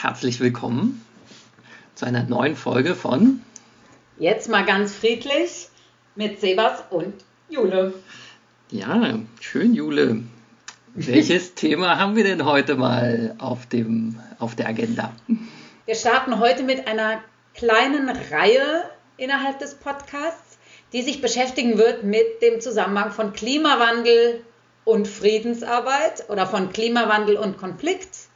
herzlich willkommen zu einer neuen Folge von Jetzt mal ganz friedlich mit Sebas und Jule. Ja, schön, Jule. Welches Thema haben wir denn heute mal auf, dem, auf der Agenda? Wir starten heute mit einer kleinen Reihe innerhalb des Podcasts, die sich beschäftigen wird mit dem Zusammenhang von Klimawandel und Friedensarbeit oder von Klimawandel und Konflikt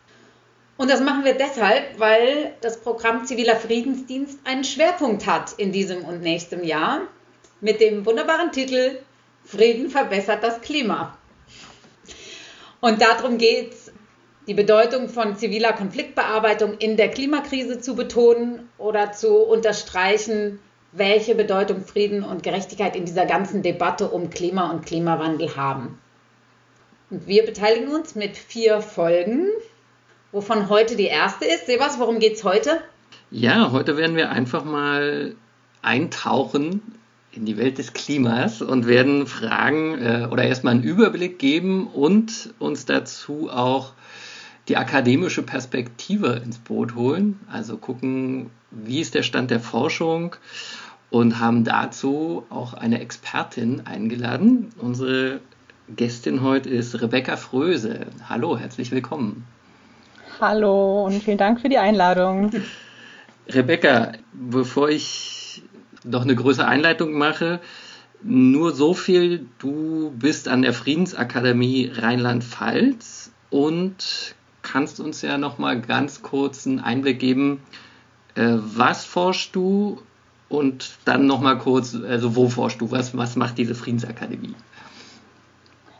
und das machen wir deshalb, weil das Programm Ziviler Friedensdienst einen Schwerpunkt hat in diesem und nächstem Jahr mit dem wunderbaren Titel Frieden verbessert das Klima. Und darum geht es, die Bedeutung von ziviler Konfliktbearbeitung in der Klimakrise zu betonen oder zu unterstreichen, welche Bedeutung Frieden und Gerechtigkeit in dieser ganzen Debatte um Klima und Klimawandel haben. Und wir beteiligen uns mit vier Folgen wovon heute die erste ist. Sebas, worum geht es heute? Ja, heute werden wir einfach mal eintauchen in die Welt des Klimas und werden Fragen äh, oder erstmal einen Überblick geben und uns dazu auch die akademische Perspektive ins Boot holen. Also gucken, wie ist der Stand der Forschung und haben dazu auch eine Expertin eingeladen. Unsere Gästin heute ist Rebecca Fröse. Hallo, herzlich willkommen. Hallo und vielen Dank für die Einladung. Rebecca, bevor ich noch eine größere Einleitung mache, nur so viel, du bist an der Friedensakademie Rheinland-Pfalz und kannst uns ja noch mal ganz kurz einen Einblick geben, äh, was forschst du und dann noch mal kurz, also wo forschst du, was, was macht diese Friedensakademie?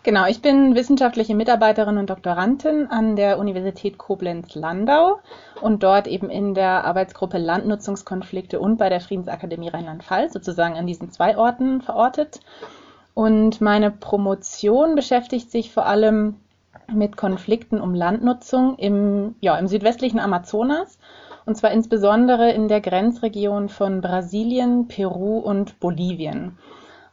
Genau, ich bin wissenschaftliche Mitarbeiterin und Doktorandin an der Universität Koblenz-Landau und dort eben in der Arbeitsgruppe Landnutzungskonflikte und bei der Friedensakademie Rheinland-Pfalz, sozusagen an diesen zwei Orten verortet. Und meine Promotion beschäftigt sich vor allem mit Konflikten um Landnutzung im, ja, im südwestlichen Amazonas und zwar insbesondere in der Grenzregion von Brasilien, Peru und Bolivien.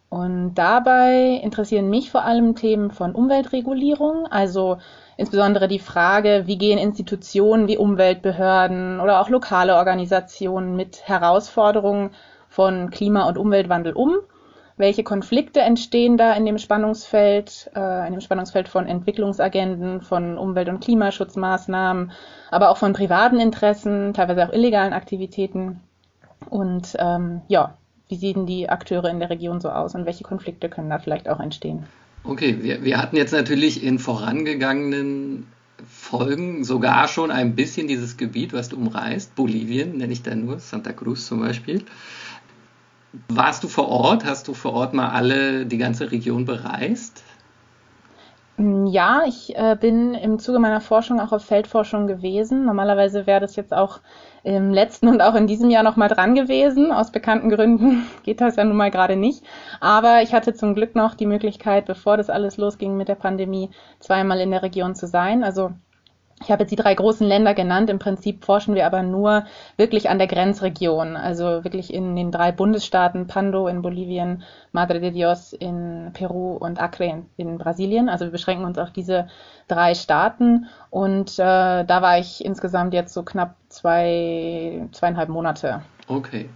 Und dabei interessieren mich vor allem Themen von Umweltregulierung, also insbesondere die Frage, wie gehen Institutionen wie Umweltbehörden oder auch lokale Organisationen mit Herausforderungen von Klima- und Umweltwandel um? Welche Konflikte entstehen da in dem Spannungsfeld, äh, in dem Spannungsfeld von Entwicklungsagenden, von Umwelt- und Klimaschutzmaßnahmen, aber auch von privaten Interessen, teilweise auch illegalen Aktivitäten? Und ähm, ja, wie sehen die Akteure in der Region so aus und welche Konflikte können da vielleicht auch entstehen? Okay, wir, wir hatten jetzt natürlich in vorangegangenen Folgen sogar schon ein bisschen dieses Gebiet, was du umreißt, Bolivien nenne ich da nur, Santa Cruz zum Beispiel. Warst du vor Ort? Hast du vor Ort mal alle, die ganze Region bereist? Ja, ich äh, bin im Zuge meiner Forschung auch auf Feldforschung gewesen. Normalerweise wäre das jetzt auch im letzten und auch in diesem Jahr noch mal dran gewesen. Aus bekannten Gründen geht das ja nun mal gerade nicht. Aber ich hatte zum Glück noch die Möglichkeit, bevor das alles losging mit der Pandemie, zweimal in der Region zu sein. Also ich habe jetzt die drei großen Länder genannt. Im Prinzip forschen wir aber nur wirklich an der Grenzregion, also wirklich in den drei Bundesstaaten Pando in Bolivien, Madre de Dios in Peru und Acre in, in Brasilien. Also wir beschränken uns auf diese drei Staaten und äh, da war ich insgesamt jetzt so knapp zwei, zweieinhalb Monate. Okay.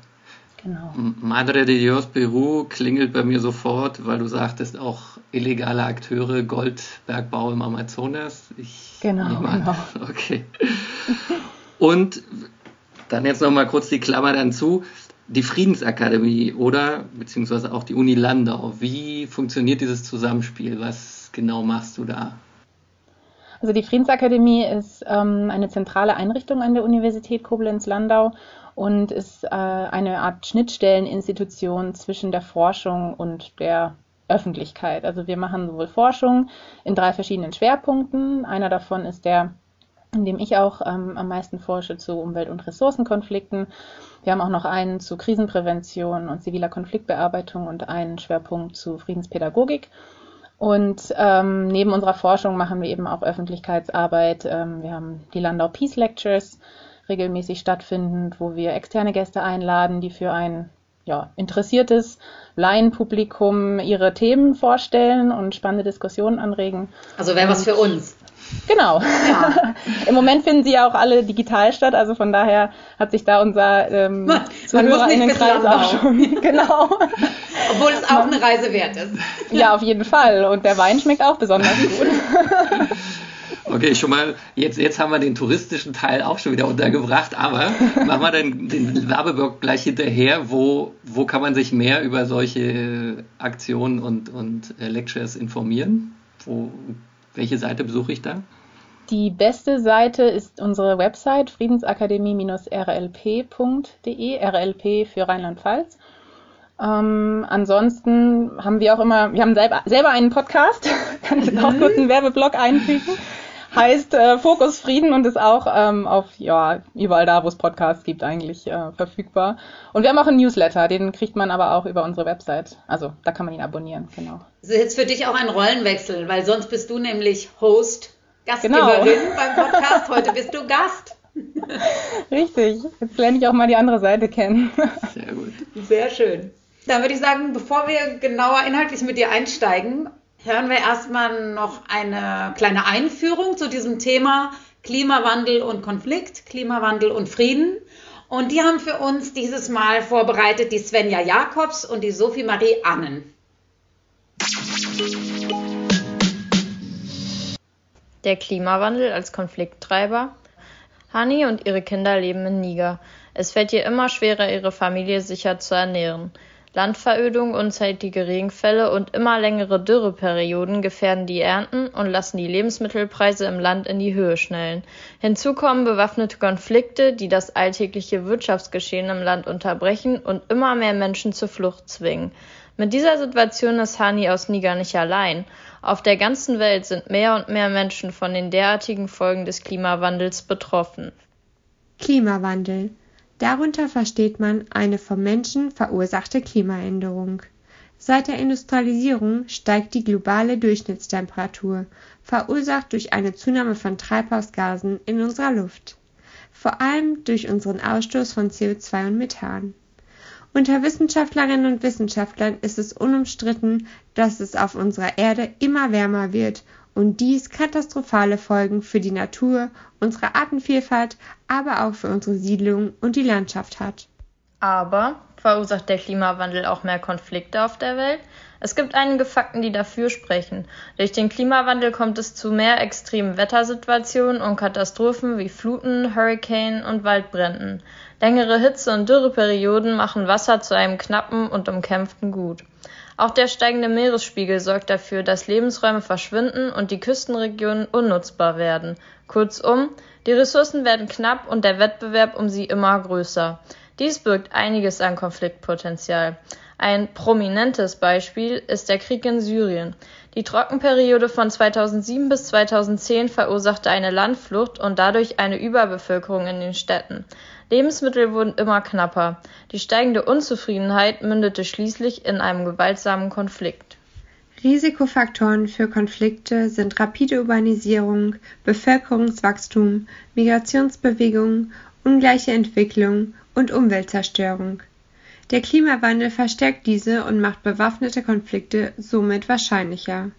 Genau. Madre de Dios Peru klingelt bei mir sofort, weil du sagtest auch illegale Akteure, Goldbergbau im Amazonas. Ich genau, genau. Okay. Und dann jetzt nochmal kurz die Klammer dann zu. Die Friedensakademie oder beziehungsweise auch die Uni Landau. Wie funktioniert dieses Zusammenspiel? Was genau machst du da? Also die Friedensakademie ist ähm, eine zentrale Einrichtung an der Universität Koblenz-Landau und ist äh, eine Art Schnittstelleninstitution zwischen der Forschung und der Öffentlichkeit. Also wir machen sowohl Forschung in drei verschiedenen Schwerpunkten. Einer davon ist der in dem ich auch ähm, am meisten forsche zu Umwelt- und Ressourcenkonflikten. Wir haben auch noch einen zu Krisenprävention und ziviler Konfliktbearbeitung und einen Schwerpunkt zu Friedenspädagogik. Und ähm, neben unserer Forschung machen wir eben auch Öffentlichkeitsarbeit. Ähm, wir haben die Landau Peace Lectures regelmäßig stattfindend, wo wir externe Gäste einladen, die für ein ja, interessiertes Laienpublikum ihre Themen vorstellen und spannende Diskussionen anregen. Also wäre was für uns. Genau. Ja. Im Moment finden sie ja auch alle digital statt, also von daher hat sich da unser ähm, Zuhörerinnenkreis auch schon. genau. Obwohl es auch eine Reise wert ist. Ja, auf jeden Fall. Und der Wein schmeckt auch besonders gut. Okay, schon mal, jetzt, jetzt haben wir den touristischen Teil auch schon wieder untergebracht, aber machen wir den, den Werbeblock gleich hinterher. Wo, wo kann man sich mehr über solche Aktionen und, und Lectures informieren? Wo welche Seite besuche ich da? Die beste Seite ist unsere Website friedensakademie-rlp.de, RLP für Rheinland-Pfalz. Ähm, ansonsten haben wir auch immer, wir haben selber, selber einen Podcast, kann ich jetzt auch mhm. kurz einen Werbeblock einfügen. Heißt äh, Fokus Frieden und ist auch ähm, auf, ja, überall da, wo es Podcasts gibt, eigentlich äh, verfügbar. Und wir haben auch einen Newsletter, den kriegt man aber auch über unsere Website. Also da kann man ihn abonnieren, genau. Das ist jetzt für dich auch ein Rollenwechsel, weil sonst bist du nämlich Host, Gastgeberin genau. beim Podcast, heute bist du Gast. Richtig, jetzt lerne ich auch mal die andere Seite kennen. Sehr gut. Sehr schön. Dann würde ich sagen, bevor wir genauer inhaltlich mit dir einsteigen, hören wir erstmal noch eine kleine Einführung zu diesem Thema Klimawandel und Konflikt, Klimawandel und Frieden. Und die haben für uns dieses Mal vorbereitet die Svenja Jakobs und die Sophie Marie Annen. Der Klimawandel als Konflikttreiber. Hani und ihre Kinder leben in Niger. Es fällt ihr immer schwerer, ihre Familie sicher zu ernähren. Landverödung, unzeitige Regenfälle und immer längere Dürreperioden gefährden die Ernten und lassen die Lebensmittelpreise im Land in die Höhe schnellen. Hinzu kommen bewaffnete Konflikte, die das alltägliche Wirtschaftsgeschehen im Land unterbrechen und immer mehr Menschen zur Flucht zwingen. Mit dieser Situation ist Hani aus Niger nicht allein. Auf der ganzen Welt sind mehr und mehr Menschen von den derartigen Folgen des Klimawandels betroffen. Klimawandel Darunter versteht man eine vom Menschen verursachte Klimaänderung. Seit der Industrialisierung steigt die globale Durchschnittstemperatur, verursacht durch eine Zunahme von Treibhausgasen in unserer Luft, vor allem durch unseren Ausstoß von CO2 und Methan. Unter Wissenschaftlerinnen und Wissenschaftlern ist es unumstritten, dass es auf unserer Erde immer wärmer wird und dies katastrophale Folgen für die Natur, unsere Artenvielfalt, aber auch für unsere Siedlung und die Landschaft hat. Aber verursacht der Klimawandel auch mehr Konflikte auf der Welt? Es gibt einige Fakten, die dafür sprechen. Durch den Klimawandel kommt es zu mehr extremen Wettersituationen und Katastrophen wie Fluten, Hurrikanen und Waldbränden. Längere Hitze- und Dürreperioden machen Wasser zu einem knappen und umkämpften Gut. Auch der steigende Meeresspiegel sorgt dafür, dass Lebensräume verschwinden und die Küstenregionen unnutzbar werden. Kurzum, die Ressourcen werden knapp und der Wettbewerb um sie immer größer. Dies birgt einiges an Konfliktpotenzial. Ein prominentes Beispiel ist der Krieg in Syrien. Die Trockenperiode von 2007 bis 2010 verursachte eine Landflucht und dadurch eine Überbevölkerung in den Städten. Lebensmittel wurden immer knapper. Die steigende Unzufriedenheit mündete schließlich in einem gewaltsamen Konflikt. Risikofaktoren für Konflikte sind rapide Urbanisierung, Bevölkerungswachstum, Migrationsbewegungen, ungleiche Entwicklung und Umweltzerstörung. Der Klimawandel verstärkt diese und macht bewaffnete Konflikte somit wahrscheinlicher.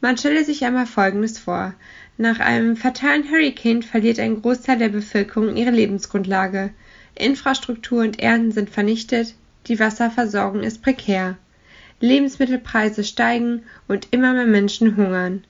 Man stelle sich einmal Folgendes vor. Nach einem fatalen Hurrikan verliert ein Großteil der Bevölkerung ihre Lebensgrundlage. Infrastruktur und Ernten sind vernichtet, die Wasserversorgung ist prekär. Lebensmittelpreise steigen und immer mehr Menschen hungern.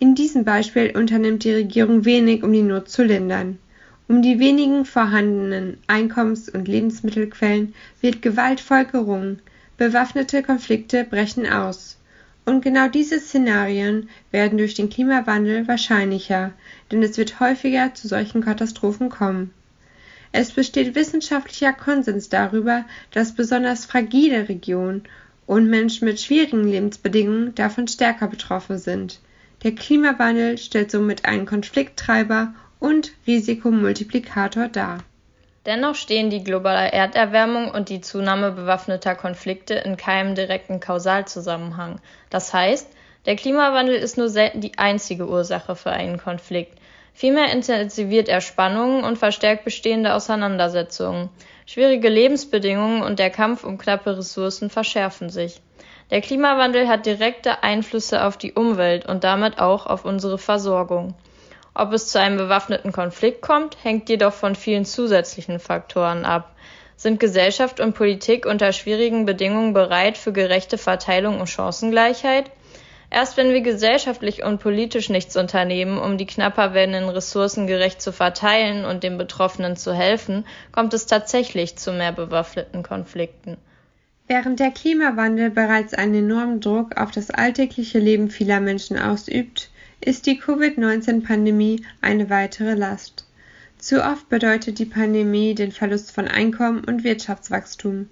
In diesem Beispiel unternimmt die Regierung wenig, um die Not zu lindern. Um die wenigen vorhandenen Einkommens- und Lebensmittelquellen wird gewaltvoll gerungen. Bewaffnete Konflikte brechen aus. Und genau diese Szenarien werden durch den Klimawandel wahrscheinlicher, denn es wird häufiger zu solchen Katastrophen kommen. Es besteht wissenschaftlicher Konsens darüber, dass besonders fragile Regionen und Menschen mit schwierigen Lebensbedingungen davon stärker betroffen sind. Der Klimawandel stellt somit einen Konflikttreiber und Risikomultiplikator dar. Dennoch stehen die globale Erderwärmung und die Zunahme bewaffneter Konflikte in keinem direkten Kausalzusammenhang. Das heißt, der Klimawandel ist nur selten die einzige Ursache für einen Konflikt. Vielmehr intensiviert er Spannungen und verstärkt bestehende Auseinandersetzungen. Schwierige Lebensbedingungen und der Kampf um knappe Ressourcen verschärfen sich. Der Klimawandel hat direkte Einflüsse auf die Umwelt und damit auch auf unsere Versorgung. Ob es zu einem bewaffneten Konflikt kommt, hängt jedoch von vielen zusätzlichen Faktoren ab. Sind Gesellschaft und Politik unter schwierigen Bedingungen bereit für gerechte Verteilung und Chancengleichheit? Erst wenn wir gesellschaftlich und politisch nichts unternehmen, um die knapper werdenden Ressourcen gerecht zu verteilen und den Betroffenen zu helfen, kommt es tatsächlich zu mehr bewaffneten Konflikten. Während der Klimawandel bereits einen enormen Druck auf das alltägliche Leben vieler Menschen ausübt, ist die Covid-19-Pandemie eine weitere Last. Zu oft bedeutet die Pandemie den Verlust von Einkommen und Wirtschaftswachstum.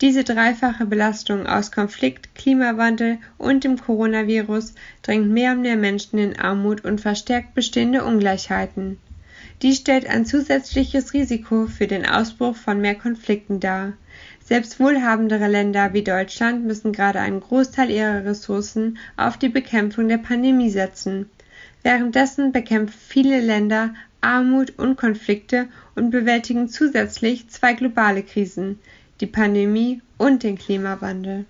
Diese dreifache Belastung aus Konflikt, Klimawandel und dem Coronavirus drängt mehr und mehr Menschen in Armut und verstärkt bestehende Ungleichheiten. Dies stellt ein zusätzliches Risiko für den Ausbruch von mehr Konflikten dar. Selbst wohlhabendere Länder wie Deutschland müssen gerade einen Großteil ihrer Ressourcen auf die Bekämpfung der Pandemie setzen. Währenddessen bekämpfen viele Länder Armut und Konflikte und bewältigen zusätzlich zwei globale Krisen, die Pandemie und den Klimawandel.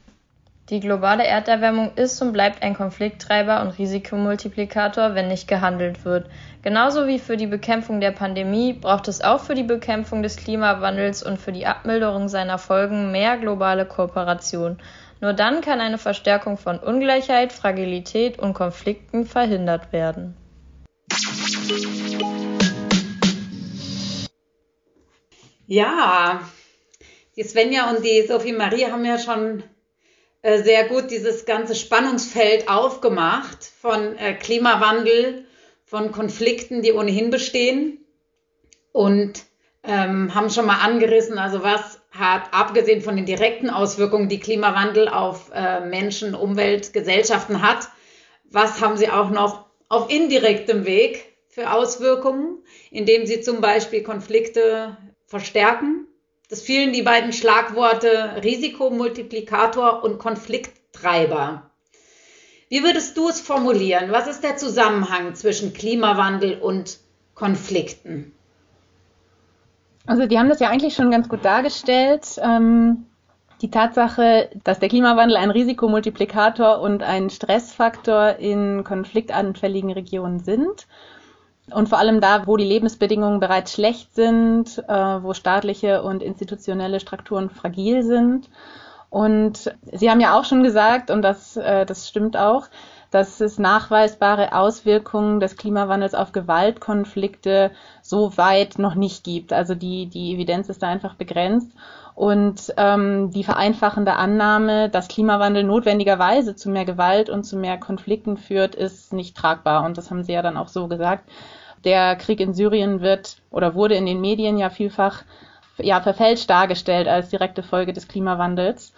Die globale Erderwärmung ist und bleibt ein Konflikttreiber und Risikomultiplikator, wenn nicht gehandelt wird. Genauso wie für die Bekämpfung der Pandemie braucht es auch für die Bekämpfung des Klimawandels und für die Abmilderung seiner Folgen mehr globale Kooperation. Nur dann kann eine Verstärkung von Ungleichheit, Fragilität und Konflikten verhindert werden. Ja, die Svenja und die Sophie Marie haben ja schon äh, sehr gut dieses ganze Spannungsfeld aufgemacht von äh, Klimawandel, von Konflikten, die ohnehin bestehen und ähm, haben schon mal angerissen, also was hat abgesehen von den direkten Auswirkungen, die Klimawandel auf äh, Menschen, Umwelt, Gesellschaften hat, was haben sie auch noch auf indirektem Weg für Auswirkungen, indem sie zum Beispiel Konflikte verstärken. Das fielen die beiden Schlagworte Risikomultiplikator und Konflikttreiber. Wie würdest du es formulieren? Was ist der Zusammenhang zwischen Klimawandel und Konflikten? Also die haben das ja eigentlich schon ganz gut dargestellt. Ähm, die Tatsache, dass der Klimawandel ein Risikomultiplikator und ein Stressfaktor in konfliktanfälligen Regionen sind. Und vor allem da, wo die Lebensbedingungen bereits schlecht sind, äh, wo staatliche und institutionelle Strukturen fragil sind. Und Sie haben ja auch schon gesagt, und das, äh, das stimmt auch, dass es nachweisbare Auswirkungen des Klimawandels auf Gewaltkonflikte so weit noch nicht gibt. Also die, die Evidenz ist da einfach begrenzt. Und ähm, die vereinfachende Annahme, dass Klimawandel notwendigerweise zu mehr Gewalt und zu mehr Konflikten führt, ist nicht tragbar. Und das haben Sie ja dann auch so gesagt. Der Krieg in Syrien wird oder wurde in den Medien ja vielfach ja, verfälscht dargestellt als direkte Folge des Klimawandels.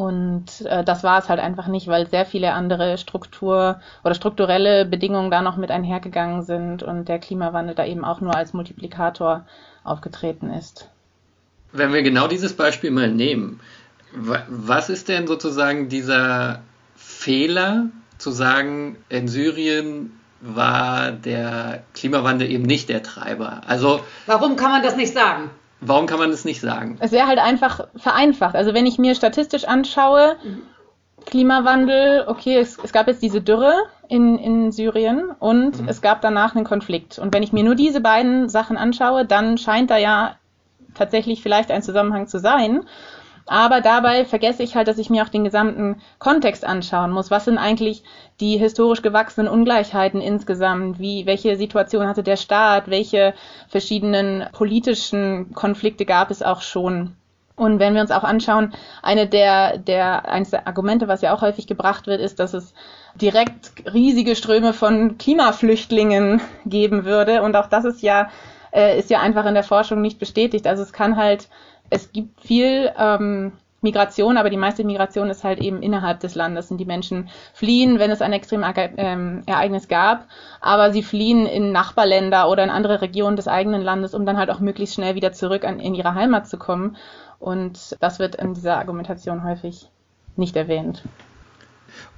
Und äh, das war es halt einfach nicht, weil sehr viele andere Struktur oder strukturelle Bedingungen da noch mit einhergegangen sind und der Klimawandel da eben auch nur als Multiplikator aufgetreten ist. Wenn wir genau dieses Beispiel mal nehmen, was ist denn sozusagen dieser Fehler zu sagen, in Syrien war der Klimawandel eben nicht der Treiber? Also warum kann man das nicht sagen? Warum kann man das nicht sagen? Es wäre halt einfach vereinfacht. Also wenn ich mir statistisch anschaue, mhm. Klimawandel, okay, es, es, gab jetzt diese Dürre in, in Syrien und mhm. es gab danach einen Konflikt. Und wenn ich mir nur diese beiden Sachen anschaue, dann scheint da ja tatsächlich vielleicht ein Zusammenhang zu sein. Aber dabei vergesse ich halt, dass ich mir auch den gesamten Kontext anschauen muss. Was sind eigentlich die historisch gewachsenen Ungleichheiten insgesamt? Wie, welche Situation hatte der Staat? Welche verschiedenen politischen Konflikte gab es auch schon? Und wenn wir uns auch anschauen, eine der, der, eines der Argumente, was ja auch häufig gebracht wird, ist, dass es direkt riesige Ströme von Klimaflüchtlingen geben würde. Und auch das ist ja, äh, ist ja einfach in der Forschung nicht bestätigt. Also es kann halt es gibt viel ähm, Migration, aber die meiste Migration ist halt eben innerhalb des Landes und die Menschen fliehen, wenn es ein Extremereignis gab, aber sie fliehen in Nachbarländer oder in andere Regionen des eigenen Landes, um dann halt auch möglichst schnell wieder zurück an, in ihre Heimat zu kommen. Und das wird in dieser Argumentation häufig nicht erwähnt.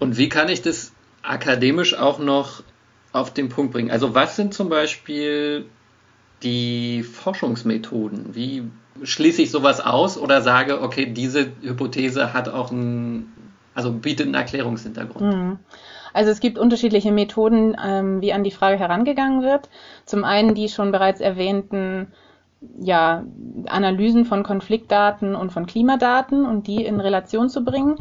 Und wie kann ich das akademisch auch noch auf den Punkt bringen? Also was sind zum Beispiel die Forschungsmethoden? Wie schließe ich sowas aus oder sage, okay, diese Hypothese hat auch ein, also bietet einen Erklärungshintergrund? Mhm. Also es gibt unterschiedliche Methoden, ähm, wie an die Frage herangegangen wird. Zum einen die schon bereits erwähnten ja, Analysen von Konfliktdaten und von Klimadaten und die in Relation zu bringen.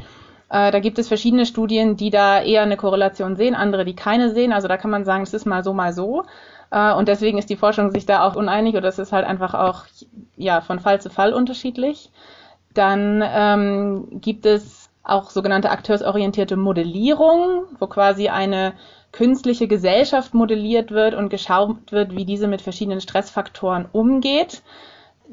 Äh, da gibt es verschiedene Studien, die da eher eine Korrelation sehen, andere, die keine sehen. Also da kann man sagen, es ist mal so, mal so. Äh, und deswegen ist die Forschung sich da auch uneinig oder es ist halt einfach auch ja, von Fall zu Fall unterschiedlich. Dann ähm, gibt es auch sogenannte akteursorientierte Modellierung, wo quasi eine künstliche Gesellschaft modelliert wird und geschaut wird, wie diese mit verschiedenen Stressfaktoren umgeht.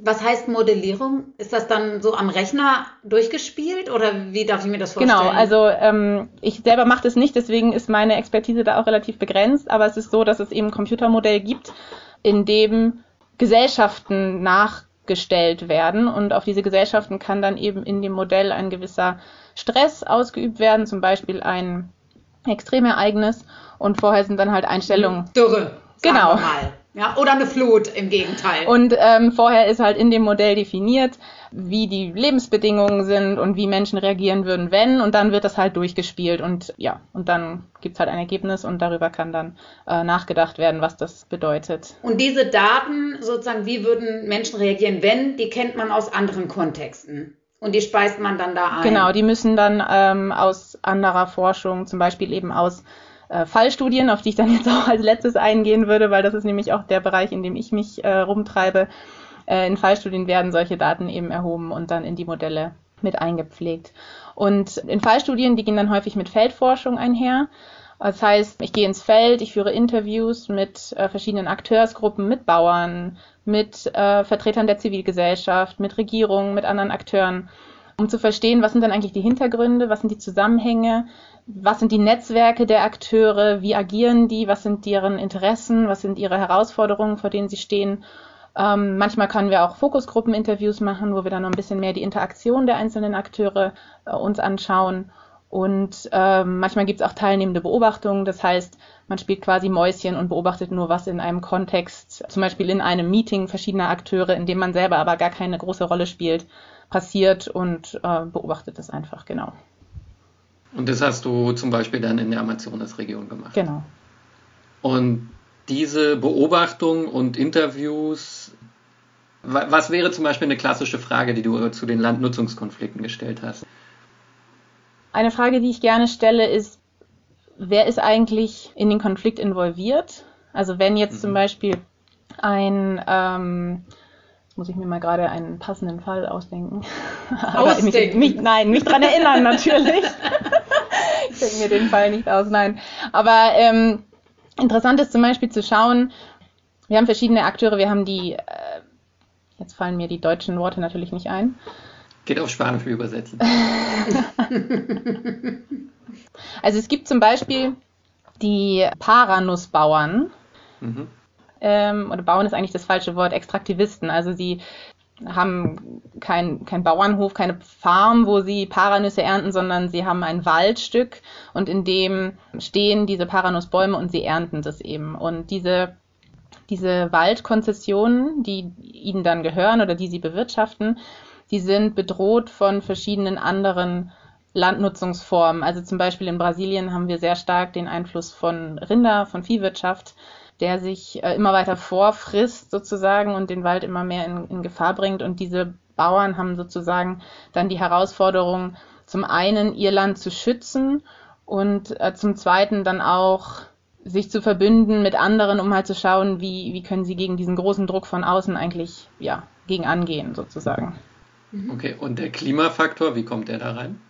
Was heißt Modellierung? Ist das dann so am Rechner durchgespielt oder wie darf ich mir das vorstellen? Genau, also ähm, ich selber mache das nicht, deswegen ist meine Expertise da auch relativ begrenzt, aber es ist so, dass es eben ein Computermodell gibt, in dem Gesellschaften nachgestellt werden und auf diese Gesellschaften kann dann eben in dem Modell ein gewisser Stress ausgeübt werden, zum Beispiel ein Extremereignis und vorher sind dann halt Einstellungen. Dürre. Genau. Ja, oder eine Flut im Gegenteil. Und ähm, vorher ist halt in dem Modell definiert, wie die Lebensbedingungen sind und wie Menschen reagieren würden, wenn. Und dann wird das halt durchgespielt und ja, und dann gibt's halt ein Ergebnis und darüber kann dann äh, nachgedacht werden, was das bedeutet. Und diese Daten, sozusagen, wie würden Menschen reagieren, wenn, die kennt man aus anderen Kontexten. Und die speist man dann da ein. Genau, die müssen dann ähm, aus anderer Forschung, zum Beispiel eben aus äh, Fallstudien, auf die ich dann jetzt auch als letztes eingehen würde, weil das ist nämlich auch der Bereich, in dem ich mich äh, rumtreibe. Äh, in Fallstudien werden solche Daten eben erhoben und dann in die Modelle mit eingepflegt. Und in Fallstudien, die gehen dann häufig mit Feldforschung einher. Das heißt, ich gehe ins Feld, ich führe Interviews mit äh, verschiedenen Akteursgruppen, mit Bauern, mit äh, Vertretern der Zivilgesellschaft, mit Regierungen, mit anderen Akteuren, um zu verstehen, was sind dann eigentlich die Hintergründe, was sind die Zusammenhänge, was sind die Netzwerke der Akteure, wie agieren die, was sind deren Interessen, was sind ihre Herausforderungen, vor denen sie stehen. Ähm, manchmal können wir auch Fokusgruppeninterviews machen, wo wir dann noch ein bisschen mehr die Interaktion der einzelnen Akteure äh, uns anschauen. Und äh, manchmal gibt es auch teilnehmende Beobachtungen. Das heißt, man spielt quasi Mäuschen und beobachtet nur, was in einem Kontext, zum Beispiel in einem Meeting verschiedener Akteure, in dem man selber aber gar keine große Rolle spielt, passiert und äh, beobachtet es einfach, genau. Und das hast du zum Beispiel dann in der Amazonasregion gemacht. Genau. Und diese Beobachtung und Interviews, was wäre zum Beispiel eine klassische Frage, die du zu den Landnutzungskonflikten gestellt hast? Eine Frage, die ich gerne stelle, ist, wer ist eigentlich in den Konflikt involviert? Also wenn jetzt mhm. zum Beispiel ein ähm, muss ich mir mal gerade einen passenden Fall ausdenken. Ausdenken? mich, mich, nein, mich dran erinnern natürlich. ich denke mir den Fall nicht aus, nein. Aber ähm, interessant ist zum Beispiel zu schauen, wir haben verschiedene Akteure, wir haben die, äh, jetzt fallen mir die deutschen Worte natürlich nicht ein. Geht auf Spanisch übersetzen. also es gibt zum Beispiel die Paranussbauern. Mhm ähm, oder Bauern ist eigentlich das falsche Wort, Extraktivisten. Also sie haben kein, kein Bauernhof, keine Farm, wo sie Paranüsse ernten, sondern sie haben ein Waldstück und in dem stehen diese Paranussbäume und sie ernten das eben. Und diese, diese Waldkonzessionen, die ihnen dann gehören oder die sie bewirtschaften, die sind bedroht von verschiedenen anderen Landnutzungsformen. Also zum Beispiel in Brasilien haben wir sehr stark den Einfluss von Rinder, von Viehwirtschaft der sich äh, immer weiter vorfrisst sozusagen und den Wald immer mehr in, in Gefahr bringt. Und diese Bauern haben sozusagen dann die Herausforderung, zum einen ihr Land zu schützen und äh, zum zweiten dann auch sich zu verbünden mit anderen, um halt zu schauen, wie, wie können sie gegen diesen großen Druck von außen eigentlich ja, gegen angehen, sozusagen. Okay, und der Klimafaktor, wie kommt der da rein?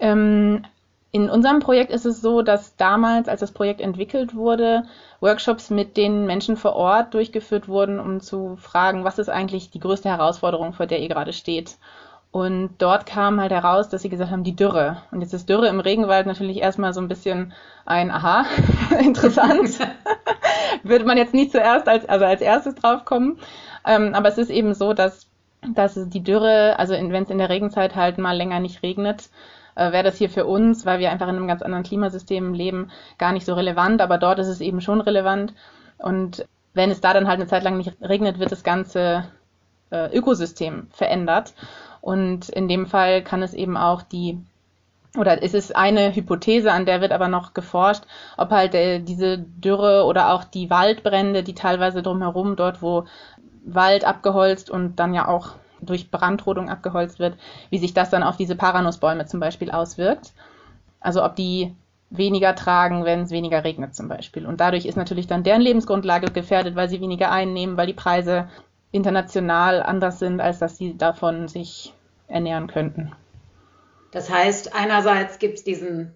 Ähm, in unserem Projekt ist es so, dass damals, als das Projekt entwickelt wurde, Workshops mit den Menschen vor Ort durchgeführt wurden, um zu fragen, was ist eigentlich die größte Herausforderung, vor der ihr gerade steht. Und dort kam halt heraus, dass sie gesagt haben, die Dürre. Und jetzt ist Dürre im Regenwald natürlich erstmal so ein bisschen ein Aha, interessant. Würde man jetzt nicht zuerst als, also als erstes drauf kommen. Ähm, aber es ist eben so, dass, dass die Dürre, also wenn es in der Regenzeit halt mal länger nicht regnet, äh, wäre das hier für uns, weil wir einfach in einem ganz anderen Klimasystem leben, gar nicht so relevant. Aber dort ist es eben schon relevant. Und wenn es da dann halt eine Zeit lang nicht regnet, wird das ganze äh, Ökosystem verändert. Und in dem Fall kann es eben auch die oder es ist eine Hypothese, an der wird aber noch geforscht, ob halt äh, diese Dürre oder auch die Waldbrände, die teilweise drumherum dort, wo Wald abgeholzt und dann ja auch durch Brandrodung abgeholzt wird, wie sich das dann auf diese Paranussbäume zum Beispiel auswirkt. Also ob die weniger tragen, wenn es weniger regnet zum Beispiel. Und dadurch ist natürlich dann deren Lebensgrundlage gefährdet, weil sie weniger einnehmen, weil die Preise international anders sind, als dass sie davon sich ernähren könnten. Das heißt, einerseits gibt es diesen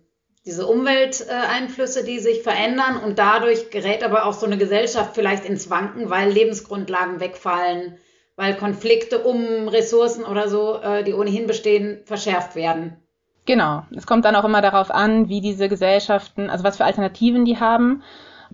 diese Umwelteinflüsse, die sich verändern und dadurch gerät aber auch so eine Gesellschaft vielleicht ins Wanken, weil Lebensgrundlagen wegfallen, weil Konflikte um Ressourcen oder so, äh, die ohnehin bestehen, verschärft werden. Genau. Es kommt dann auch immer darauf an, wie diese Gesellschaften, also was für Alternativen die haben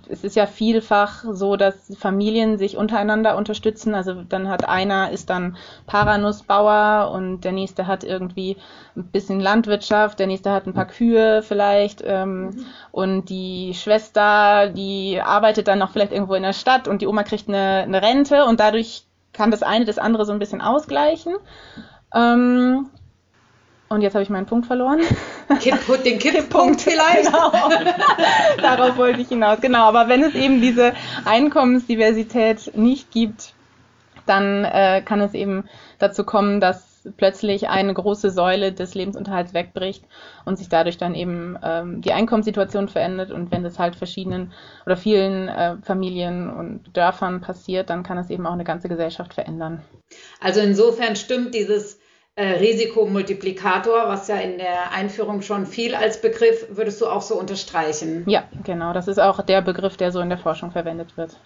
es ist ja vielfach so, dass Familien sich untereinander unterstützen. Also dann hat einer ist dann Paranussbauer und der nächste hat irgendwie ein bisschen Landwirtschaft, der nächste hat ein paar Kühe vielleicht ähm, mhm. und die Schwester, die arbeitet dann noch vielleicht irgendwo in der Stadt und die Oma kriegt eine, eine Rente und dadurch kann das eine das andere so ein bisschen ausgleichen. Ähm, und jetzt habe ich meinen Punkt verloren. Kipp, den Kipppunkt vielleicht. Genau. Darauf wollte ich hinaus. Genau, aber wenn es eben diese Einkommensdiversität nicht gibt, dann äh, kann es eben dazu kommen, dass plötzlich eine große Säule des Lebensunterhalts wegbricht und sich dadurch dann eben ähm, die Einkommenssituation verändert. Und wenn das halt verschiedenen oder vielen äh, Familien und Dörfern passiert, dann kann es eben auch eine ganze Gesellschaft verändern. Also insofern stimmt dieses äh, Risikomultiplikator, was ja in der Einführung schon viel als Begriff, würdest du auch so unterstreichen? Ja, genau. Das ist auch der Begriff, der so in der Forschung verwendet wird.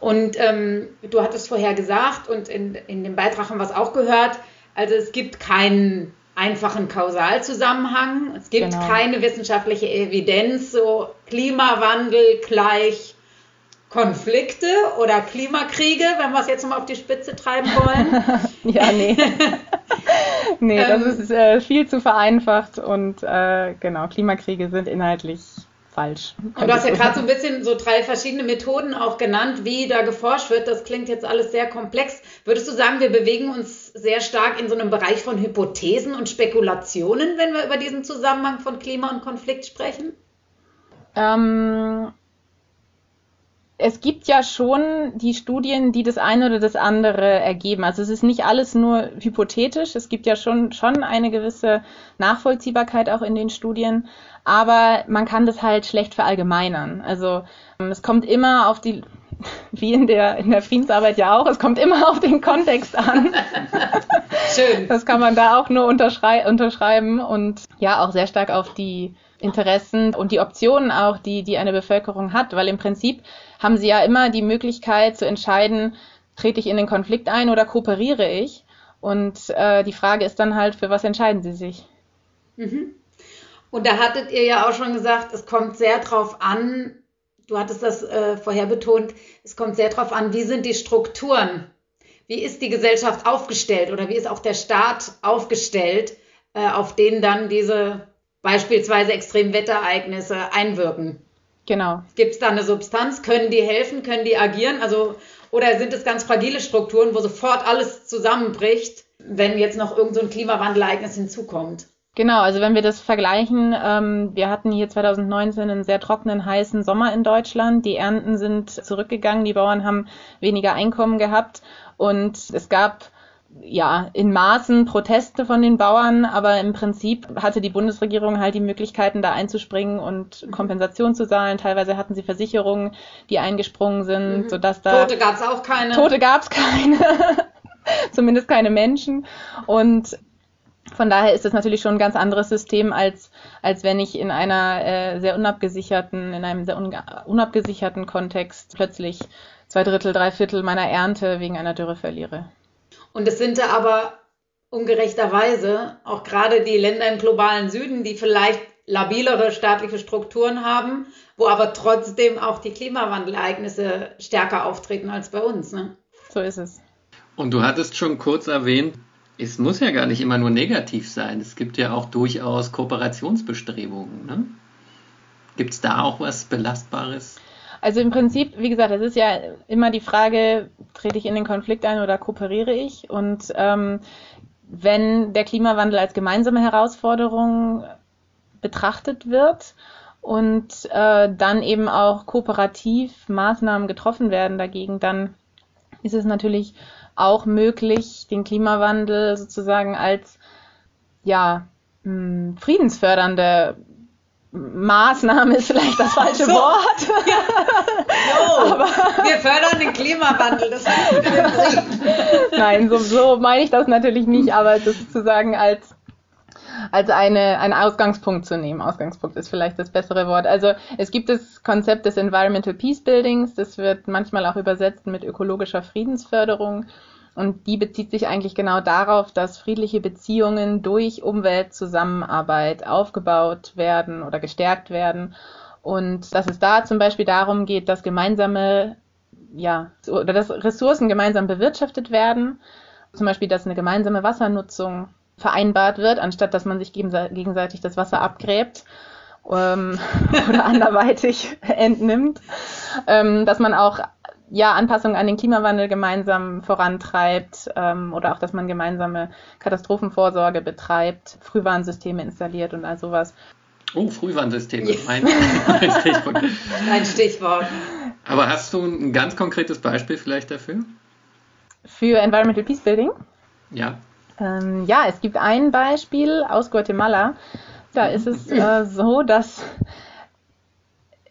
Und ähm, du hattest vorher gesagt, und in, in dem Beitrag haben wir es auch gehört, also es gibt keinen einfachen Kausalzusammenhang, es gibt genau. keine wissenschaftliche Evidenz, so Klimawandel gleich Konflikte oder Klimakriege, wenn wir es jetzt mal auf die Spitze treiben wollen. ja, nee. nee, das ähm, ist äh, viel zu vereinfacht und äh, genau, Klimakriege sind inhaltlich falsch. Und du hast ja gerade so ein bisschen so drei verschiedene Methoden auch genannt, wie da geforscht wird. Das klingt jetzt alles sehr komplex. Würdest du sagen, wir bewegen uns sehr stark in so einem Bereich von Hypothesen und Spekulationen, wenn wir über diesen Zusammenhang von Klima und Konflikt sprechen? Ähm, es gibt ja schon die Studien, die das eine oder das andere ergeben. Also es ist nicht alles nur hypothetisch. Es gibt ja schon, schon eine gewisse Nachvollziehbarkeit auch in den Studien. Aber man kann das halt schlecht verallgemeinern. Also ähm, es kommt immer auf die, wie in der, in der Friedensarbeit ja auch, es kommt immer auf den Kontext an. Schön. Das kann man da auch nur unterschrei unterschreiben und ja, auch sehr stark auf die Interessen und die Optionen auch, die, die eine Bevölkerung hat, weil im Prinzip haben sie ja immer die Möglichkeit zu entscheiden, trete ich in den Konflikt ein oder kooperiere ich? Und äh, die Frage ist dann halt, für was entscheiden sie sich? Mhm. Und da hattet ihr ja auch schon gesagt, es kommt sehr drauf an, du hattest das äh, vorher betont, es kommt sehr drauf an, wie sind die Strukturen? Wie ist die Gesellschaft aufgestellt oder wie ist auch der Staat aufgestellt, äh, auf den dann diese beispielsweise Extremwetterereignisse einwirken? Genau. Gibt es da eine Substanz? Können die helfen? Können die agieren? Also, oder sind es ganz fragile Strukturen, wo sofort alles zusammenbricht, wenn jetzt noch irgendein so Klimawandelereignis hinzukommt? Genau, also wenn wir das vergleichen, ähm, wir hatten hier 2019 einen sehr trockenen, heißen Sommer in Deutschland. Die Ernten sind zurückgegangen, die Bauern haben weniger Einkommen gehabt und es gab ja, in Maßen Proteste von den Bauern, aber im Prinzip hatte die Bundesregierung halt die Möglichkeiten, da einzuspringen und Kompensation zu zahlen. Teilweise hatten sie Versicherungen, die eingesprungen sind, mhm. sodass da. Tote gab es auch keine. Tote gab es keine. Zumindest keine Menschen. Und von daher ist es natürlich schon ein ganz anderes System, als, als wenn ich in einer äh, sehr unabgesicherten, in einem sehr unabgesicherten Kontext plötzlich zwei Drittel, drei Viertel meiner Ernte wegen einer Dürre verliere. Und es sind da aber ungerechterweise auch gerade die Länder im globalen Süden, die vielleicht labilere staatliche Strukturen haben, wo aber trotzdem auch die Klimawandelereignisse stärker auftreten als bei uns. Ne? So ist es. Und du hattest schon kurz erwähnt, es muss ja gar nicht immer nur negativ sein. Es gibt ja auch durchaus Kooperationsbestrebungen. Ne? Gibt es da auch was Belastbares? Also im Prinzip, wie gesagt, es ist ja immer die Frage, trete ich in den Konflikt ein oder kooperiere ich? Und ähm, wenn der Klimawandel als gemeinsame Herausforderung betrachtet wird und äh, dann eben auch kooperativ Maßnahmen getroffen werden dagegen, dann ist es natürlich auch möglich, den Klimawandel sozusagen als ja, mh, friedensfördernde Maßnahme ist vielleicht das falsche so. Wort. Jo, Aber, wir fördern den Klimawandel, das Nein, so, so meine ich das natürlich nicht, aber sozusagen als als eine, einen Ausgangspunkt zu nehmen. Ausgangspunkt ist vielleicht das bessere Wort. Also es gibt das Konzept des Environmental Peace Buildings, das wird manchmal auch übersetzt mit ökologischer Friedensförderung. Und die bezieht sich eigentlich genau darauf, dass friedliche Beziehungen durch Umweltzusammenarbeit aufgebaut werden oder gestärkt werden. Und dass es da zum Beispiel darum geht, dass gemeinsame, ja, oder dass Ressourcen gemeinsam bewirtschaftet werden. Zum Beispiel, dass eine gemeinsame Wassernutzung vereinbart wird, anstatt dass man sich gegenseitig das Wasser abgräbt ähm, oder anderweitig entnimmt, ähm, dass man auch ja, Anpassungen an den Klimawandel gemeinsam vorantreibt ähm, oder auch, dass man gemeinsame Katastrophenvorsorge betreibt, Frühwarnsysteme installiert und all sowas. Oh, Frühwarnsysteme, yes. mein, mein Stichwort. Ein Stichwort. Aber hast du ein ganz konkretes Beispiel vielleicht dafür? Für Environmental Peace Building? Ja. Ähm, ja, es gibt ein Beispiel aus Guatemala. Da ist es äh, so, dass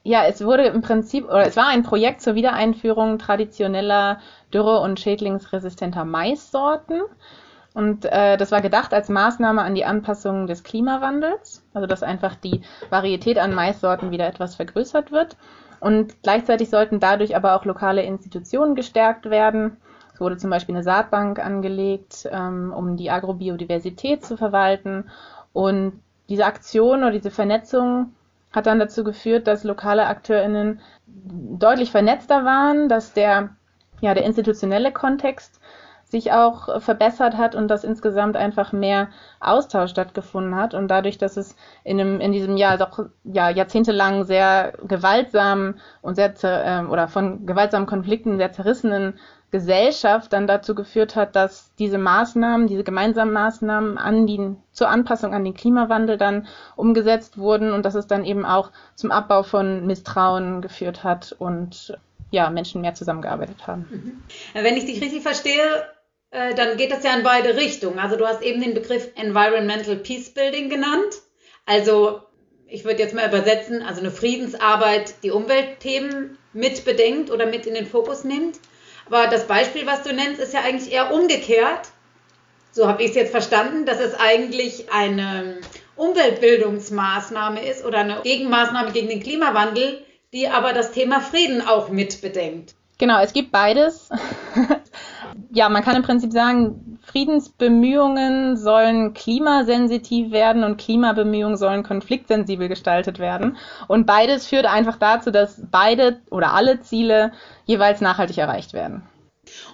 ja, es wurde im Prinzip, oder es war ein Projekt zur Wiedereinführung traditioneller dürre- und schädlingsresistenter Maissorten. Und äh, das war gedacht als Maßnahme an die Anpassung des Klimawandels, also dass einfach die Varietät an Maissorten wieder etwas vergrößert wird. Und gleichzeitig sollten dadurch aber auch lokale Institutionen gestärkt werden. Es wurde zum Beispiel eine Saatbank angelegt, ähm, um die Agrobiodiversität zu verwalten. Und diese Aktion oder diese Vernetzung hat dann dazu geführt, dass lokale AkteurInnen deutlich vernetzter waren, dass der, ja, der institutionelle Kontext sich auch verbessert hat und dass insgesamt einfach mehr Austausch stattgefunden hat. Und dadurch, dass es in, einem, in diesem Jahr doch ja, jahrzehntelang sehr gewaltsam und sehr äh, oder von gewaltsamen Konflikten sehr zerrissenen Gesellschaft dann dazu geführt hat, dass diese Maßnahmen, diese gemeinsamen Maßnahmen an die, zur Anpassung an den Klimawandel dann umgesetzt wurden und dass es dann eben auch zum Abbau von Misstrauen geführt hat und ja, Menschen mehr zusammengearbeitet haben. Mhm. Wenn ich dich richtig verstehe, äh, dann geht das ja in beide Richtungen. Also du hast eben den Begriff Environmental Peace Building genannt. Also ich würde jetzt mal übersetzen, also eine Friedensarbeit, die Umweltthemen mit bedenkt oder mit in den Fokus nimmt. Aber das Beispiel, was du nennst, ist ja eigentlich eher umgekehrt. So habe ich es jetzt verstanden, dass es eigentlich eine Umweltbildungsmaßnahme ist oder eine Gegenmaßnahme gegen den Klimawandel, die aber das Thema Frieden auch mitbedenkt. Genau, es gibt beides. ja, man kann im Prinzip sagen, Friedensbemühungen sollen klimasensitiv werden und Klimabemühungen sollen konfliktsensibel gestaltet werden. Und beides führt einfach dazu, dass beide oder alle Ziele jeweils nachhaltig erreicht werden.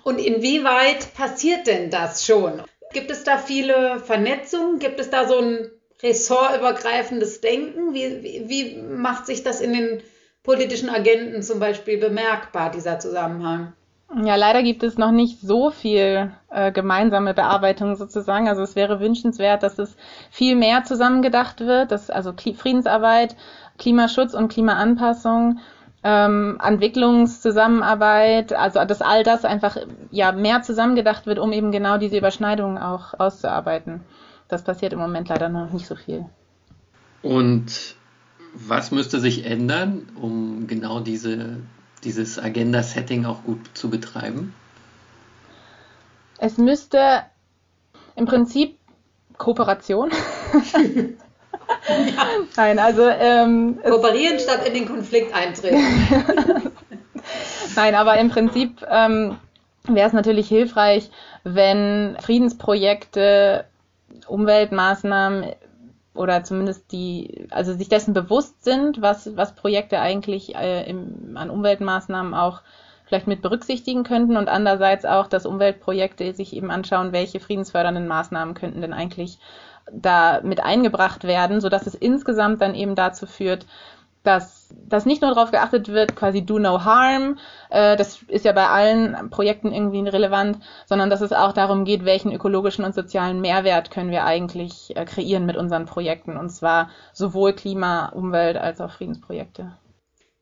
Und inwieweit passiert denn das schon? Gibt es da viele Vernetzungen? Gibt es da so ein ressortübergreifendes Denken? Wie, wie, wie macht sich das in den politischen Agenten zum Beispiel bemerkbar, dieser Zusammenhang? Ja, leider gibt es noch nicht so viel äh, gemeinsame Bearbeitung sozusagen. Also es wäre wünschenswert, dass es viel mehr zusammengedacht wird, dass also Friedensarbeit, Klimaschutz und Klimaanpassung, ähm, Entwicklungszusammenarbeit, also dass all das einfach ja mehr zusammengedacht wird, um eben genau diese Überschneidungen auch auszuarbeiten. Das passiert im Moment leider noch nicht so viel. Und was müsste sich ändern, um genau diese dieses Agenda-Setting auch gut zu betreiben? Es müsste im Prinzip Kooperation. ja. Nein, also ähm, kooperieren statt in den Konflikt eintreten. Nein, aber im Prinzip ähm, wäre es natürlich hilfreich, wenn Friedensprojekte, Umweltmaßnahmen oder zumindest die, also sich dessen bewusst sind, was, was Projekte eigentlich äh, im, an Umweltmaßnahmen auch vielleicht mit berücksichtigen könnten und andererseits auch, dass Umweltprojekte sich eben anschauen, welche friedensfördernden Maßnahmen könnten denn eigentlich da mit eingebracht werden, sodass es insgesamt dann eben dazu führt, dass, dass nicht nur darauf geachtet wird, quasi do no harm, äh, das ist ja bei allen Projekten irgendwie relevant, sondern dass es auch darum geht, welchen ökologischen und sozialen Mehrwert können wir eigentlich äh, kreieren mit unseren Projekten, und zwar sowohl Klima, Umwelt als auch Friedensprojekte.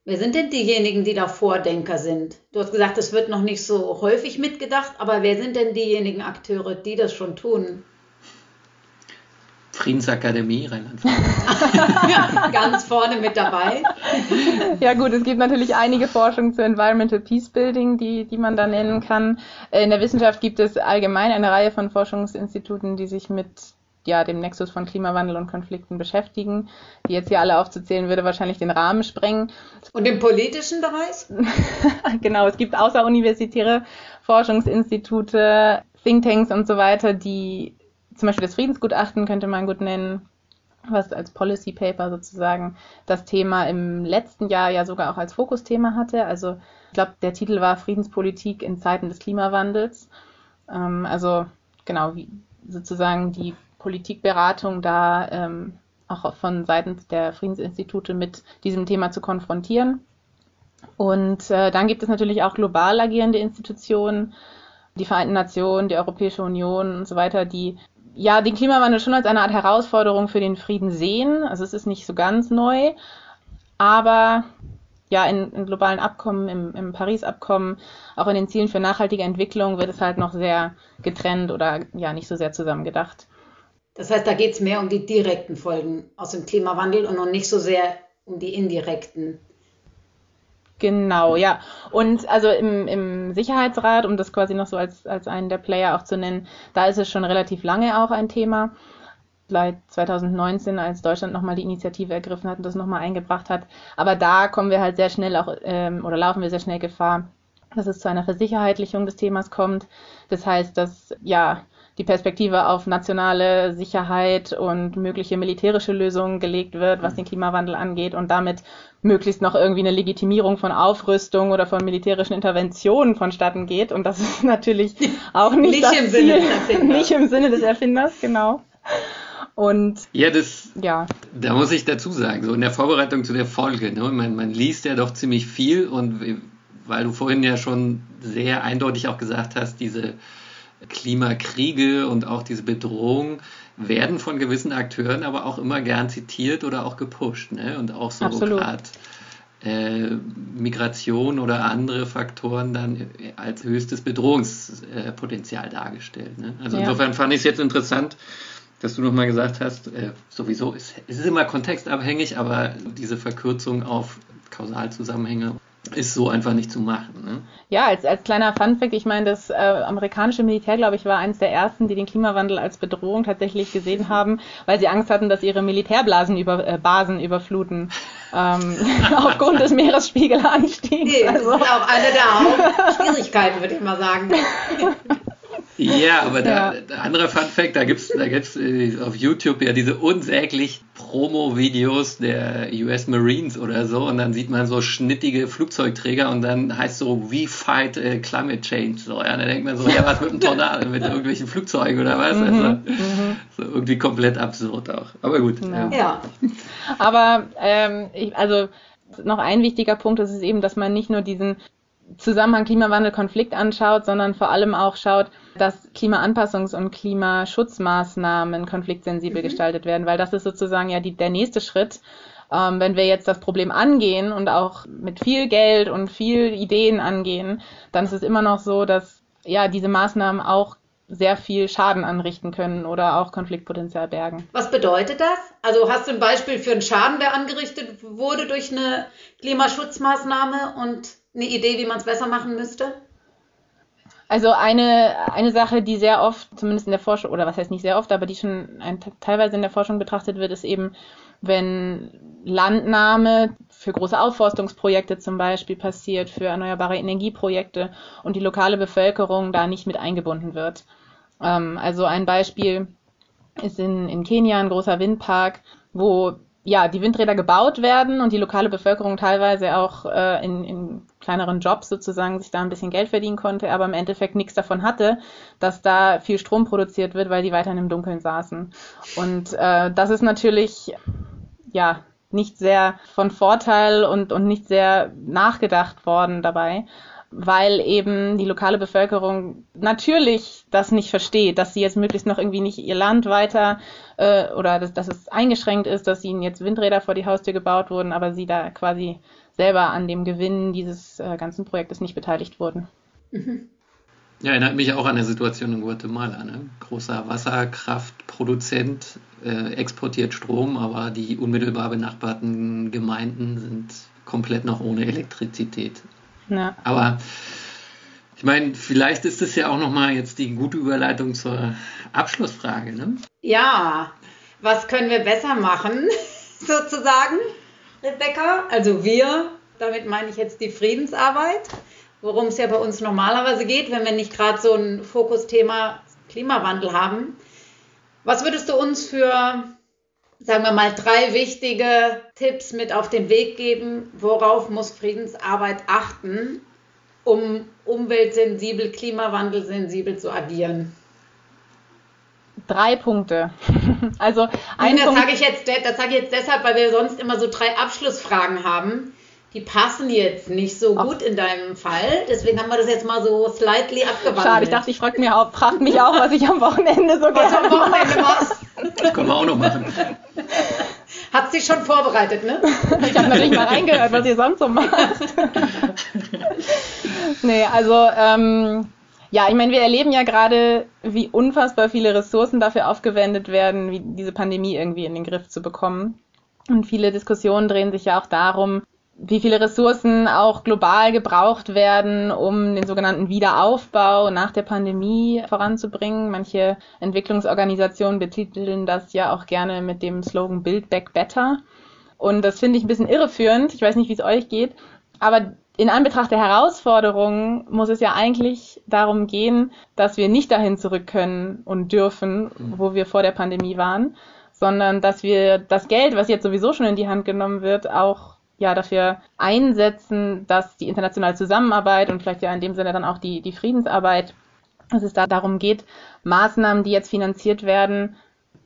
Wer sind denn diejenigen, die da Vordenker sind? Du hast gesagt, es wird noch nicht so häufig mitgedacht, aber wer sind denn diejenigen Akteure, die das schon tun? Friedensakademie Rheinland-Pfalz. Ganz vorne mit dabei. Ja gut, es gibt natürlich einige Forschungen zu Environmental Peace Building, die, die man da nennen kann. In der Wissenschaft gibt es allgemein eine Reihe von Forschungsinstituten, die sich mit ja, dem Nexus von Klimawandel und Konflikten beschäftigen. Die jetzt hier alle aufzuzählen, würde wahrscheinlich den Rahmen sprengen. Und im politischen Bereich? genau, es gibt außeruniversitäre Forschungsinstitute, Thinktanks und so weiter, die zum Beispiel das Friedensgutachten könnte man gut nennen, was als Policy Paper sozusagen das Thema im letzten Jahr ja sogar auch als Fokusthema hatte. Also ich glaube, der Titel war Friedenspolitik in Zeiten des Klimawandels. Ähm, also genau, wie sozusagen die Politikberatung da ähm, auch von Seiten der Friedensinstitute mit diesem Thema zu konfrontieren. Und äh, dann gibt es natürlich auch global agierende Institutionen, die Vereinten Nationen, die Europäische Union und so weiter, die ja den Klimawandel schon als eine Art Herausforderung für den Frieden sehen. Also es ist nicht so ganz neu, aber ja, in, in globalen Abkommen, im, im Paris-Abkommen, auch in den Zielen für nachhaltige Entwicklung wird es halt noch sehr getrennt oder ja nicht so sehr zusammengedacht. Das heißt, da geht es mehr um die direkten Folgen aus dem Klimawandel und noch nicht so sehr um die indirekten. Genau, ja. Und also im, im Sicherheitsrat, um das quasi noch so als, als einen der Player auch zu nennen, da ist es schon relativ lange auch ein Thema. Seit 2019, als Deutschland nochmal die Initiative ergriffen hat und das nochmal eingebracht hat. Aber da kommen wir halt sehr schnell auch, ähm, oder laufen wir sehr schnell Gefahr, dass es zu einer Versicherheitlichung des Themas kommt. Das heißt, dass ja die Perspektive auf nationale Sicherheit und mögliche militärische Lösungen gelegt wird, was den Klimawandel angeht und damit möglichst noch irgendwie eine Legitimierung von Aufrüstung oder von militärischen Interventionen vonstatten geht. Und das ist natürlich auch nicht, nicht im Ziel, Sinne des Erfinders. Nicht im Sinne des Erfinders, genau. Und ja, das, ja. da muss ich dazu sagen, so in der Vorbereitung zu der Folge, ne, man, man liest ja doch ziemlich viel und weil du vorhin ja schon sehr eindeutig auch gesagt hast, diese Klimakriege und auch diese Bedrohung werden von gewissen Akteuren aber auch immer gern zitiert oder auch gepusht. Ne? Und auch so gerade äh, Migration oder andere Faktoren dann als höchstes Bedrohungspotenzial dargestellt. Ne? Also ja. insofern fand ich es jetzt interessant, dass du nochmal gesagt hast, äh, sowieso ist es ist immer kontextabhängig, aber diese Verkürzung auf Kausalzusammenhänge ist so einfach nicht zu machen. Ne? Ja, als, als kleiner Funfact, ich meine, das äh, amerikanische Militär, glaube ich, war eines der ersten, die den Klimawandel als Bedrohung tatsächlich gesehen haben, weil sie Angst hatten, dass ihre Militärblasen über, äh, Basen überfluten ähm, aufgrund des Meeresspiegelanstiegs. Nee, also. Das ist auch eine der Hauptschwierigkeiten, würde ich mal sagen. Ja, aber da, ja. anderer Fun Fact, da gibt's, da gibt's äh, auf YouTube ja diese unsäglich Promo-Videos der US Marines oder so und dann sieht man so schnittige Flugzeugträger und dann heißt so, we fight uh, climate change. So, ja, dann denkt man so, ja, was mit einem Tornado, mit irgendwelchen Flugzeugen oder was? Mhm, also, mhm. so irgendwie komplett absurd auch. Aber gut. Ja. ja. Aber, ähm, ich, also, noch ein wichtiger Punkt ist es eben, dass man nicht nur diesen Zusammenhang Klimawandel-Konflikt anschaut, sondern vor allem auch schaut, dass Klimaanpassungs- und Klimaschutzmaßnahmen konfliktsensibel mhm. gestaltet werden, weil das ist sozusagen ja die, der nächste Schritt. Ähm, wenn wir jetzt das Problem angehen und auch mit viel Geld und viel Ideen angehen, dann ist es immer noch so, dass ja diese Maßnahmen auch sehr viel Schaden anrichten können oder auch Konfliktpotenzial bergen. Was bedeutet das? Also hast du ein Beispiel für einen Schaden, der angerichtet wurde durch eine Klimaschutzmaßnahme und eine Idee, wie man es besser machen müsste? Also eine, eine Sache, die sehr oft, zumindest in der Forschung, oder was heißt nicht sehr oft, aber die schon ein, teilweise in der Forschung betrachtet wird, ist eben, wenn Landnahme für große Aufforstungsprojekte zum Beispiel passiert, für erneuerbare Energieprojekte und die lokale Bevölkerung da nicht mit eingebunden wird. Ähm, also ein Beispiel ist in, in Kenia ein großer Windpark, wo ja, die Windräder gebaut werden und die lokale Bevölkerung teilweise auch äh, in, in kleineren Jobs sozusagen sich da ein bisschen Geld verdienen konnte, aber im Endeffekt nichts davon hatte, dass da viel Strom produziert wird, weil die weiterhin im Dunkeln saßen. Und äh, das ist natürlich ja nicht sehr von Vorteil und, und nicht sehr nachgedacht worden dabei weil eben die lokale Bevölkerung natürlich das nicht versteht, dass sie jetzt möglichst noch irgendwie nicht ihr Land weiter äh, oder dass, dass es eingeschränkt ist, dass ihnen jetzt Windräder vor die Haustür gebaut wurden, aber sie da quasi selber an dem Gewinn dieses äh, ganzen Projektes nicht beteiligt wurden. Ja, erinnert mich auch an eine Situation in Guatemala. Ne? Großer Wasserkraftproduzent äh, exportiert Strom, aber die unmittelbar benachbarten Gemeinden sind komplett noch ohne Elektrizität. Ja. Aber ich meine, vielleicht ist es ja auch nochmal jetzt die gute Überleitung zur Abschlussfrage. Ne? Ja, was können wir besser machen, sozusagen, Rebecca? Also wir, damit meine ich jetzt die Friedensarbeit, worum es ja bei uns normalerweise geht, wenn wir nicht gerade so ein Fokusthema Klimawandel haben. Was würdest du uns für sagen wir mal, drei wichtige Tipps mit auf den Weg geben, worauf muss Friedensarbeit achten, um umweltsensibel, klimawandelsensibel zu agieren? Drei Punkte. also ein das sage ich jetzt, das sage ich jetzt deshalb, weil wir sonst immer so drei Abschlussfragen haben. Die passen jetzt nicht so gut in deinem Fall. Deswegen haben wir das jetzt mal so slightly abgewandelt. Schade, ich dachte, ich frage frag mich auch, was ich am Wochenende so was gerne am Wochenende machst. Das können wir auch noch machen. Hat sich schon vorbereitet, ne? Ich habe natürlich mal reingehört, was ihr sonst so macht. nee, also ähm, ja, ich meine, wir erleben ja gerade, wie unfassbar viele Ressourcen dafür aufgewendet werden, wie diese Pandemie irgendwie in den Griff zu bekommen. Und viele Diskussionen drehen sich ja auch darum, wie viele Ressourcen auch global gebraucht werden, um den sogenannten Wiederaufbau nach der Pandemie voranzubringen. Manche Entwicklungsorganisationen betiteln das ja auch gerne mit dem Slogan Build Back Better. Und das finde ich ein bisschen irreführend. Ich weiß nicht, wie es euch geht. Aber in Anbetracht der Herausforderungen muss es ja eigentlich darum gehen, dass wir nicht dahin zurück können und dürfen, wo wir vor der Pandemie waren, sondern dass wir das Geld, was jetzt sowieso schon in die Hand genommen wird, auch ja dafür einsetzen, dass die internationale Zusammenarbeit und vielleicht ja in dem Sinne dann auch die, die Friedensarbeit, dass es da darum geht, Maßnahmen, die jetzt finanziert werden,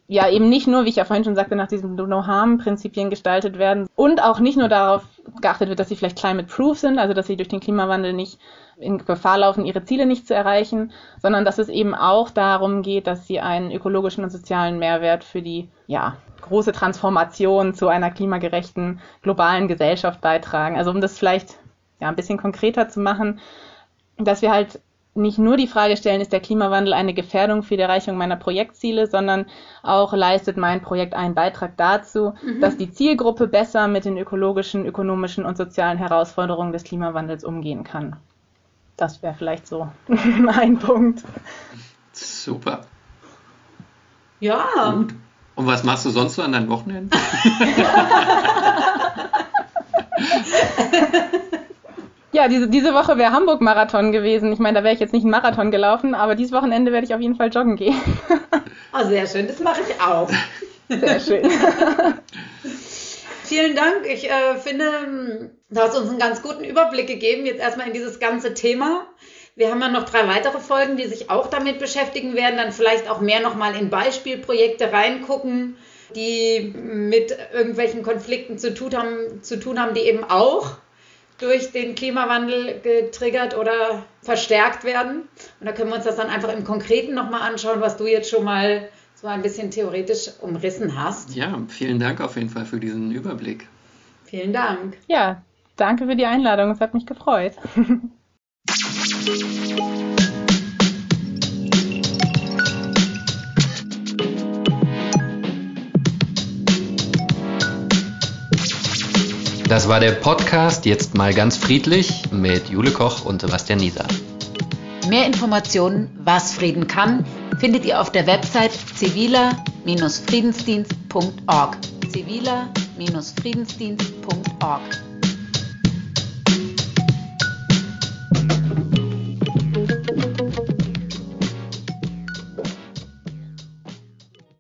ja eben nicht nur, wie ich ja vorhin schon sagte, nach diesen No-Harm-Prinzipien gestaltet werden und auch nicht nur darauf geachtet wird, dass sie vielleicht climate-proof sind, also dass sie durch den Klimawandel nicht in Gefahr laufen, ihre Ziele nicht zu erreichen, sondern dass es eben auch darum geht, dass sie einen ökologischen und sozialen Mehrwert für die ja, große Transformation zu einer klimagerechten globalen Gesellschaft beitragen. Also um das vielleicht ja, ein bisschen konkreter zu machen, dass wir halt nicht nur die Frage stellen, ist der Klimawandel eine Gefährdung für die Erreichung meiner Projektziele, sondern auch leistet mein Projekt einen Beitrag dazu, mhm. dass die Zielgruppe besser mit den ökologischen, ökonomischen und sozialen Herausforderungen des Klimawandels umgehen kann. Das wäre vielleicht so ein Punkt. Super. Ja. Gut. Und was machst du sonst so an deinen Wochenenden? ja, diese, diese Woche wäre Hamburg-Marathon gewesen. Ich meine, da wäre ich jetzt nicht einen Marathon gelaufen, aber dieses Wochenende werde ich auf jeden Fall joggen gehen. oh, sehr schön. Das mache ich auch. Sehr schön. Vielen Dank. Ich äh, finde, du hast uns einen ganz guten Überblick gegeben, jetzt erstmal in dieses ganze Thema. Wir haben ja noch drei weitere Folgen, die sich auch damit beschäftigen werden, dann vielleicht auch mehr nochmal in Beispielprojekte reingucken, die mit irgendwelchen Konflikten zu tun haben, zu tun haben die eben auch durch den Klimawandel getriggert oder verstärkt werden. Und da können wir uns das dann einfach im Konkreten nochmal anschauen, was du jetzt schon mal so ein bisschen theoretisch umrissen hast. Ja, vielen Dank auf jeden Fall für diesen Überblick. Vielen Dank. Ja, danke für die Einladung. Es hat mich gefreut. Das war der Podcast Jetzt mal ganz friedlich mit Jule Koch und Sebastian Nieser. Mehr Informationen, was Frieden kann, findet ihr auf der Website ziviler-friedensdienst.org. ziviler un-friedensdienst.org.